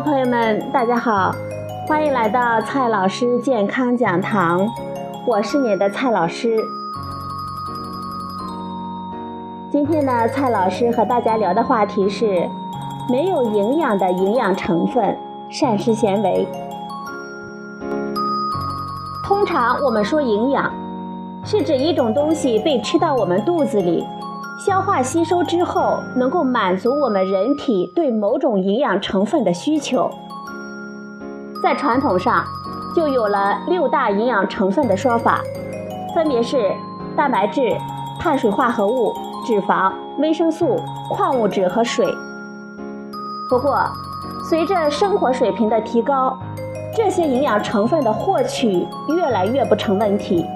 朋友们，大家好，欢迎来到蔡老师健康讲堂，我是你的蔡老师。今天呢，蔡老师和大家聊的话题是没有营养的营养成分——膳食纤维。通常我们说营养，是指一种东西被吃到我们肚子里。消化吸收之后，能够满足我们人体对某种营养成分的需求。在传统上，就有了六大营养成分的说法，分别是蛋白质、碳水化合物、脂肪、维生素、矿物质和水。不过，随着生活水平的提高，这些营养成分的获取越来越不成问题。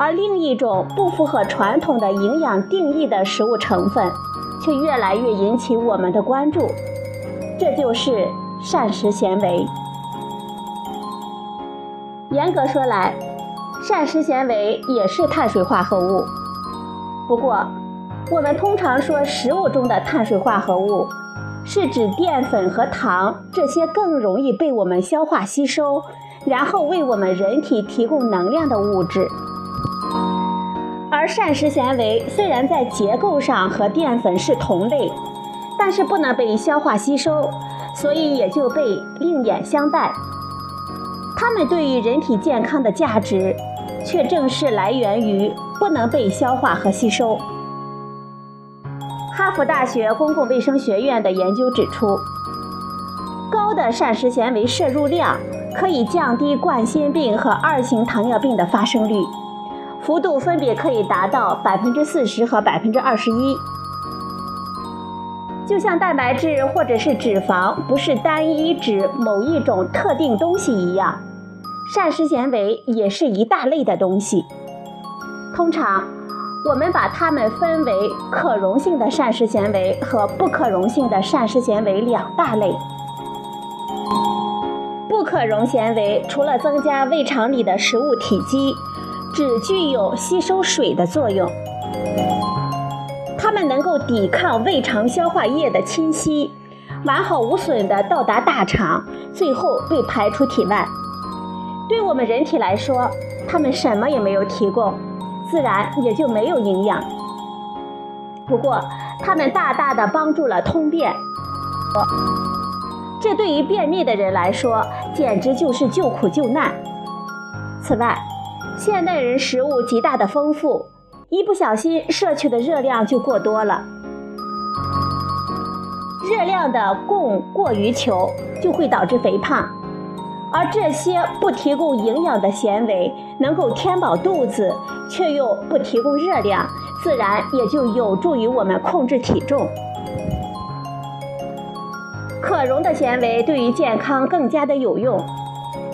而另一种不符合传统的营养定义的食物成分，却越来越引起我们的关注，这就是膳食纤维。严格说来，膳食纤维也是碳水化合物。不过，我们通常说食物中的碳水化合物，是指淀粉和糖这些更容易被我们消化吸收，然后为我们人体提供能量的物质。而膳食纤维虽然在结构上和淀粉是同类，但是不能被消化吸收，所以也就被另眼相待。它们对于人体健康的价值，却正是来源于不能被消化和吸收。哈佛大学公共卫生学院的研究指出，高的膳食纤维摄入量可以降低冠心病和二型糖尿病的发生率。幅度分别可以达到百分之四十和百分之二十一。就像蛋白质或者是脂肪不是单一指某一种特定东西一样，膳食纤维也是一大类的东西。通常，我们把它们分为可溶性的膳食纤维和不可溶性的膳食纤维两大类。不可溶纤维除了增加胃肠里的食物体积。只具有吸收水的作用，它们能够抵抗胃肠消化液的侵袭，完好无损地到达大肠，最后被排出体外。对我们人体来说，它们什么也没有提供，自然也就没有营养。不过，它们大大的帮助了通便，这对于便秘的人来说，简直就是救苦救难。此外，现代人食物极大的丰富，一不小心摄取的热量就过多了。热量的供过于求就会导致肥胖，而这些不提供营养的纤维能够填饱肚子，却又不提供热量，自然也就有助于我们控制体重。可溶的纤维对于健康更加的有用，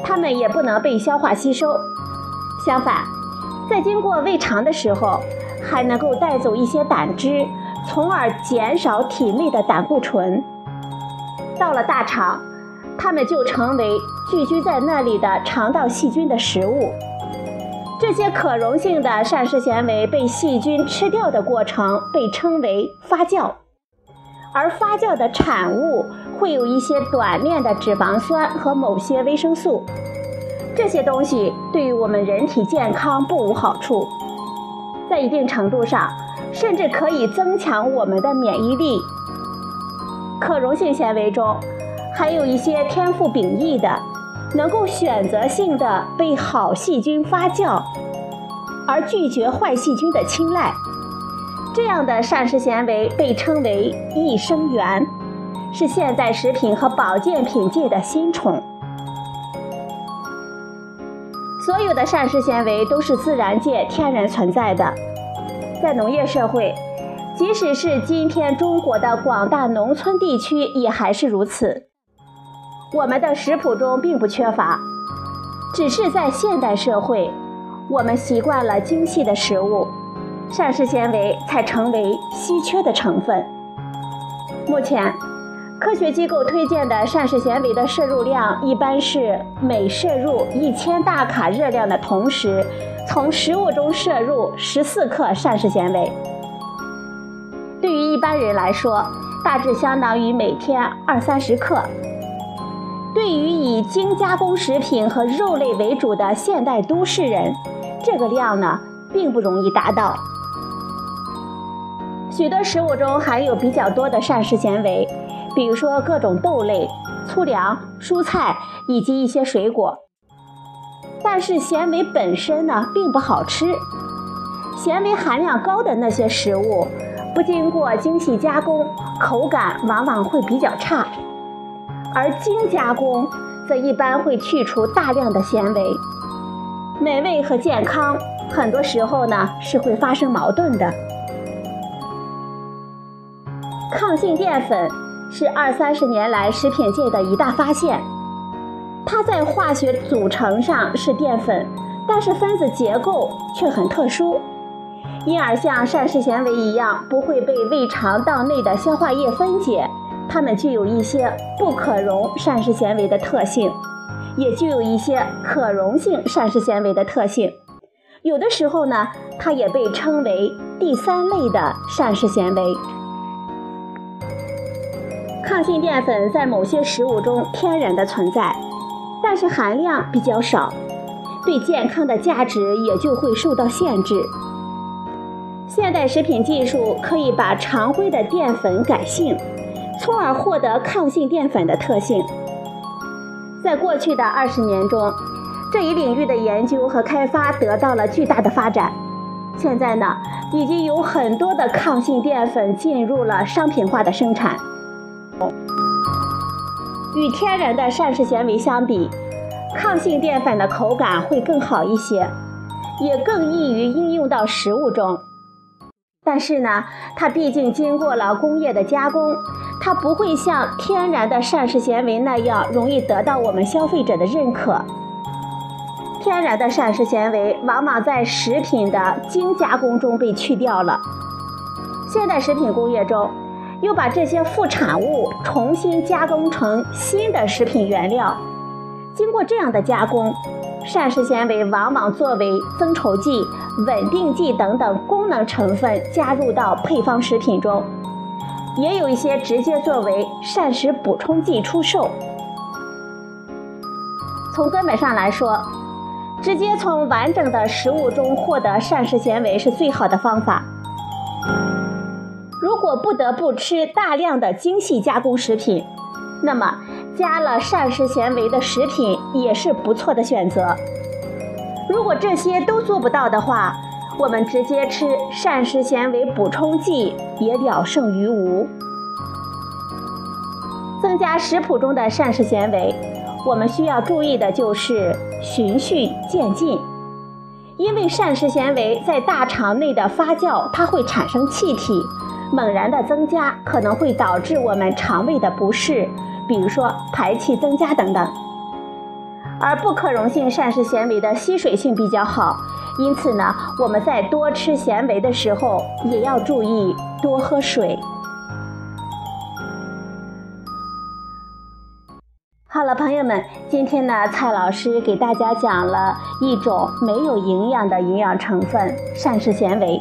它们也不能被消化吸收。相反，在经过胃肠的时候，还能够带走一些胆汁，从而减少体内的胆固醇。到了大肠，它们就成为聚居在那里的肠道细菌的食物。这些可溶性的膳食纤维被细菌吃掉的过程被称为发酵，而发酵的产物会有一些短链的脂肪酸和某些维生素。这些东西对于我们人体健康不无好处，在一定程度上，甚至可以增强我们的免疫力。可溶性纤维中还有一些天赋秉异的，能够选择性的被好细菌发酵，而拒绝坏细菌的青睐。这样的膳食纤维被称为益生元，是现在食品和保健品界的新宠。所有的膳食纤维都是自然界天然存在的，在农业社会，即使是今天中国的广大农村地区也还是如此。我们的食谱中并不缺乏，只是在现代社会，我们习惯了精细的食物，膳食纤维才成为稀缺的成分。目前。科学机构推荐的膳食纤维的摄入量一般是每摄入一千大卡热量的同时，从食物中摄入十四克膳食纤维。对于一般人来说，大致相当于每天二三十克。对于以精加工食品和肉类为主的现代都市人，这个量呢并不容易达到。许多食物中含有比较多的膳食纤维，比如说各种豆类、粗粮、蔬菜以及一些水果。但是纤维本身呢并不好吃，纤维含量高的那些食物，不经过精细加工，口感往往会比较差。而精加工则一般会去除大量的纤维，美味和健康很多时候呢是会发生矛盾的。抗性淀粉是二三十年来食品界的一大发现，它在化学组成上是淀粉，但是分子结构却很特殊，因而像膳食纤维一样不会被胃肠道内的消化液分解。它们具有一些不可溶膳食纤维的特性，也具有一些可溶性膳食纤维的特性。有的时候呢，它也被称为第三类的膳食纤维。抗性淀粉在某些食物中天然的存在，但是含量比较少，对健康的价值也就会受到限制。现代食品技术可以把常规的淀粉改性。从而获得抗性淀粉的特性。在过去的二十年中，这一领域的研究和开发得到了巨大的发展。现在呢，已经有很多的抗性淀粉进入了商品化的生产。与天然的膳食纤维相比，抗性淀粉的口感会更好一些，也更易于应用到食物中。但是呢，它毕竟经过了工业的加工。它不会像天然的膳食纤维那样容易得到我们消费者的认可。天然的膳食纤维往往在食品的精加工中被去掉了。现代食品工业中，又把这些副产物重新加工成新的食品原料。经过这样的加工，膳食纤维往往作为增稠剂、稳定剂等等功能成分加入到配方食品中。也有一些直接作为膳食补充剂出售。从根本上来说，直接从完整的食物中获得膳食纤维是最好的方法。如果不得不吃大量的精细加工食品，那么加了膳食纤维的食品也是不错的选择。如果这些都做不到的话，我们直接吃膳食纤维补充剂也了胜于无。增加食谱中的膳食纤维，我们需要注意的就是循序渐进，因为膳食纤维在大肠内的发酵，它会产生气体，猛然的增加可能会导致我们肠胃的不适，比如说排气增加等等。而不可溶性膳食纤维的吸水性比较好。因此呢，我们在多吃纤维的时候，也要注意多喝水。好了，朋友们，今天呢，蔡老师给大家讲了一种没有营养的营养成分——膳食纤维。